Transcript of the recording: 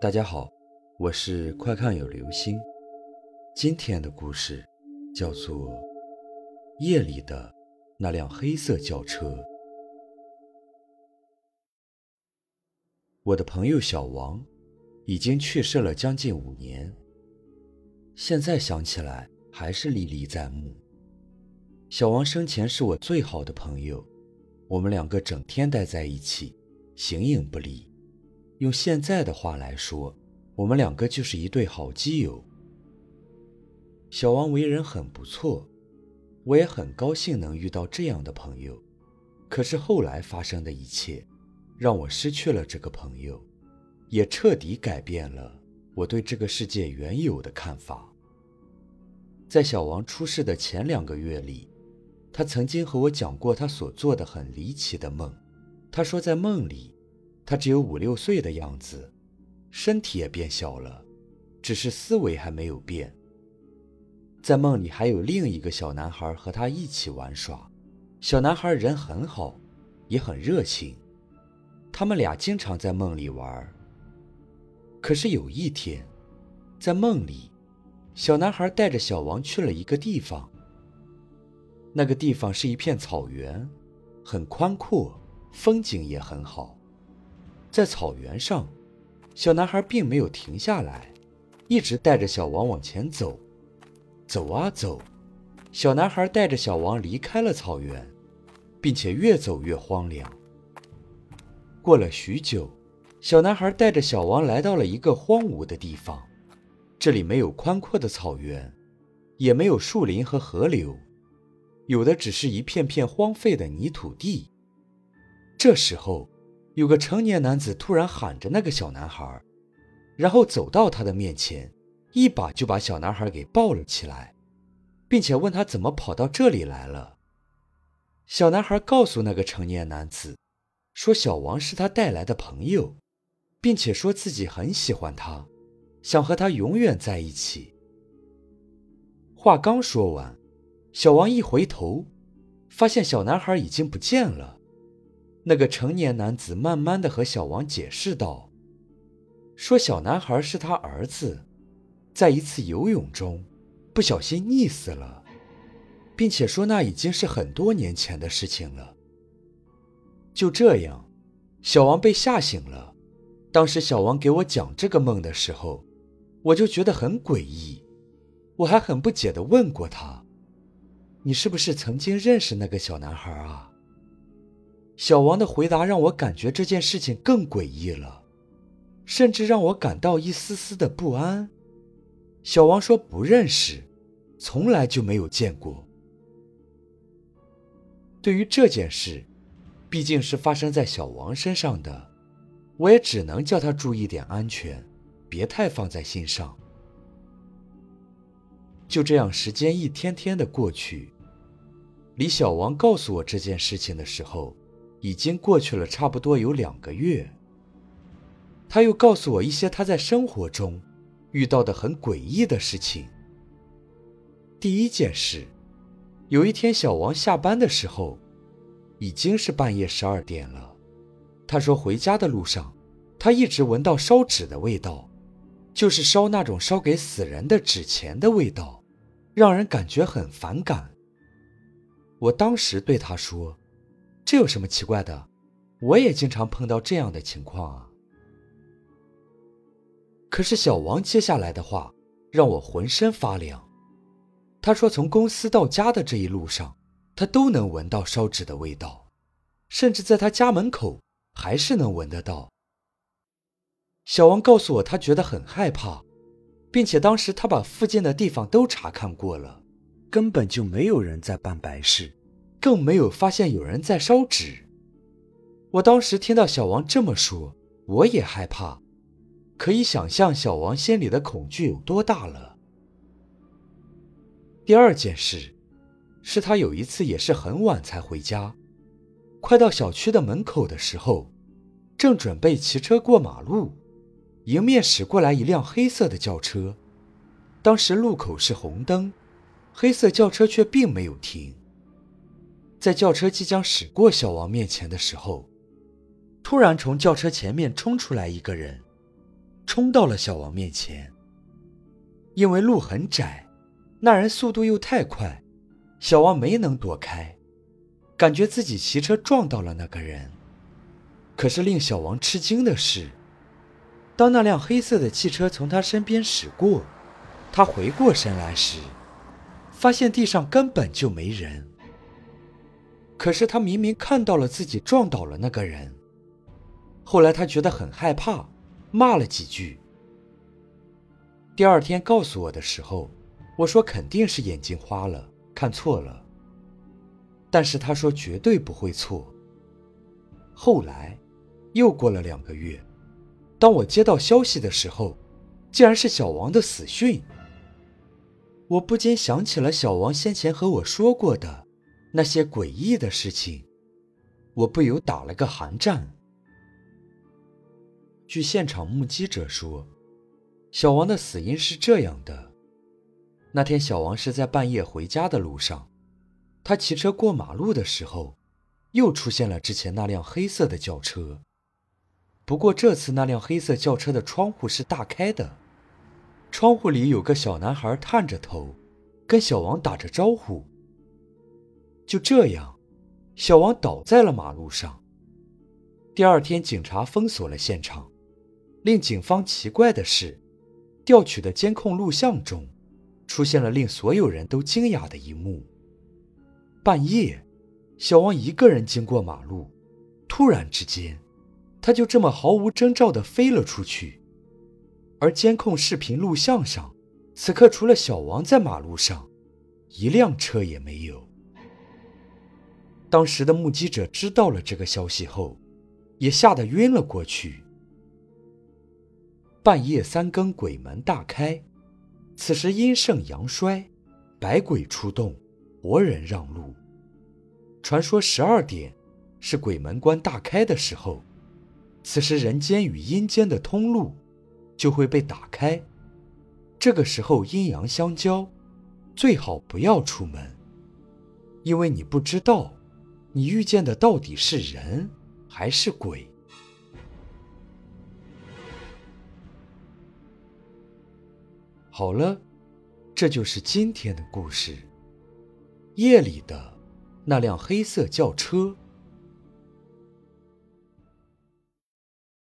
大家好，我是快看有流星。今天的故事叫做《夜里的那辆黑色轿车》。我的朋友小王已经去世了将近五年，现在想起来还是历历在目。小王生前是我最好的朋友，我们两个整天待在一起，形影不离。用现在的话来说，我们两个就是一对好基友。小王为人很不错，我也很高兴能遇到这样的朋友。可是后来发生的一切，让我失去了这个朋友，也彻底改变了我对这个世界原有的看法。在小王出事的前两个月里，他曾经和我讲过他所做的很离奇的梦。他说，在梦里。他只有五六岁的样子，身体也变小了，只是思维还没有变。在梦里还有另一个小男孩和他一起玩耍，小男孩人很好，也很热情，他们俩经常在梦里玩。可是有一天，在梦里，小男孩带着小王去了一个地方。那个地方是一片草原，很宽阔，风景也很好。在草原上，小男孩并没有停下来，一直带着小王往前走。走啊走，小男孩带着小王离开了草原，并且越走越荒凉。过了许久，小男孩带着小王来到了一个荒芜的地方，这里没有宽阔的草原，也没有树林和河流，有的只是一片片荒废的泥土地。这时候。有个成年男子突然喊着那个小男孩，然后走到他的面前，一把就把小男孩给抱了起来，并且问他怎么跑到这里来了。小男孩告诉那个成年男子，说小王是他带来的朋友，并且说自己很喜欢他，想和他永远在一起。话刚说完，小王一回头，发现小男孩已经不见了。那个成年男子慢慢的和小王解释道：“说小男孩是他儿子，在一次游泳中不小心溺死了，并且说那已经是很多年前的事情了。”就这样，小王被吓醒了。当时小王给我讲这个梦的时候，我就觉得很诡异，我还很不解的问过他：“你是不是曾经认识那个小男孩啊？”小王的回答让我感觉这件事情更诡异了，甚至让我感到一丝丝的不安。小王说不认识，从来就没有见过。对于这件事，毕竟是发生在小王身上的，我也只能叫他注意点安全，别太放在心上。就这样，时间一天天的过去，离小王告诉我这件事情的时候。已经过去了差不多有两个月。他又告诉我一些他在生活中遇到的很诡异的事情。第一件事，有一天小王下班的时候，已经是半夜十二点了。他说回家的路上，他一直闻到烧纸的味道，就是烧那种烧给死人的纸钱的味道，让人感觉很反感。我当时对他说。这有什么奇怪的？我也经常碰到这样的情况啊。可是小王接下来的话让我浑身发凉。他说，从公司到家的这一路上，他都能闻到烧纸的味道，甚至在他家门口还是能闻得到。小王告诉我，他觉得很害怕，并且当时他把附近的地方都查看过了，根本就没有人在办白事。更没有发现有人在烧纸。我当时听到小王这么说，我也害怕，可以想象小王心里的恐惧有多大了。第二件事，是他有一次也是很晚才回家，快到小区的门口的时候，正准备骑车过马路，迎面驶过来一辆黑色的轿车。当时路口是红灯，黑色轿车却并没有停。在轿车即将驶过小王面前的时候，突然从轿车前面冲出来一个人，冲到了小王面前。因为路很窄，那人速度又太快，小王没能躲开，感觉自己骑车撞到了那个人。可是令小王吃惊的是，当那辆黑色的汽车从他身边驶过，他回过神来时，发现地上根本就没人。可是他明明看到了自己撞倒了那个人。后来他觉得很害怕，骂了几句。第二天告诉我的时候，我说肯定是眼睛花了，看错了。但是他说绝对不会错。后来，又过了两个月，当我接到消息的时候，竟然是小王的死讯。我不禁想起了小王先前和我说过的那些诡异的事情，我不由打了个寒战。据现场目击者说。小王的死因是这样的：那天小王是在半夜回家的路上，他骑车过马路的时候，又出现了之前那辆黑色的轿车。不过这次那辆黑色轿车的窗户是大开的，窗户里有个小男孩探着头，跟小王打着招呼。就这样，小王倒在了马路上。第二天，警察封锁了现场。令警方奇怪的是。调取的监控录像中，出现了令所有人都惊讶的一幕：半夜，小王一个人经过马路，突然之间，他就这么毫无征兆地飞了出去。而监控视频录像上，此刻除了小王在马路上，一辆车也没有。当时的目击者知道了这个消息后，也吓得晕了过去。半夜三更，鬼门大开。此时阴盛阳衰，百鬼出动，活人让路。传说十二点是鬼门关大开的时候，此时人间与阴间的通路就会被打开。这个时候阴阳相交，最好不要出门，因为你不知道你遇见的到底是人还是鬼。好了，这就是今天的故事。夜里的那辆黑色轿车。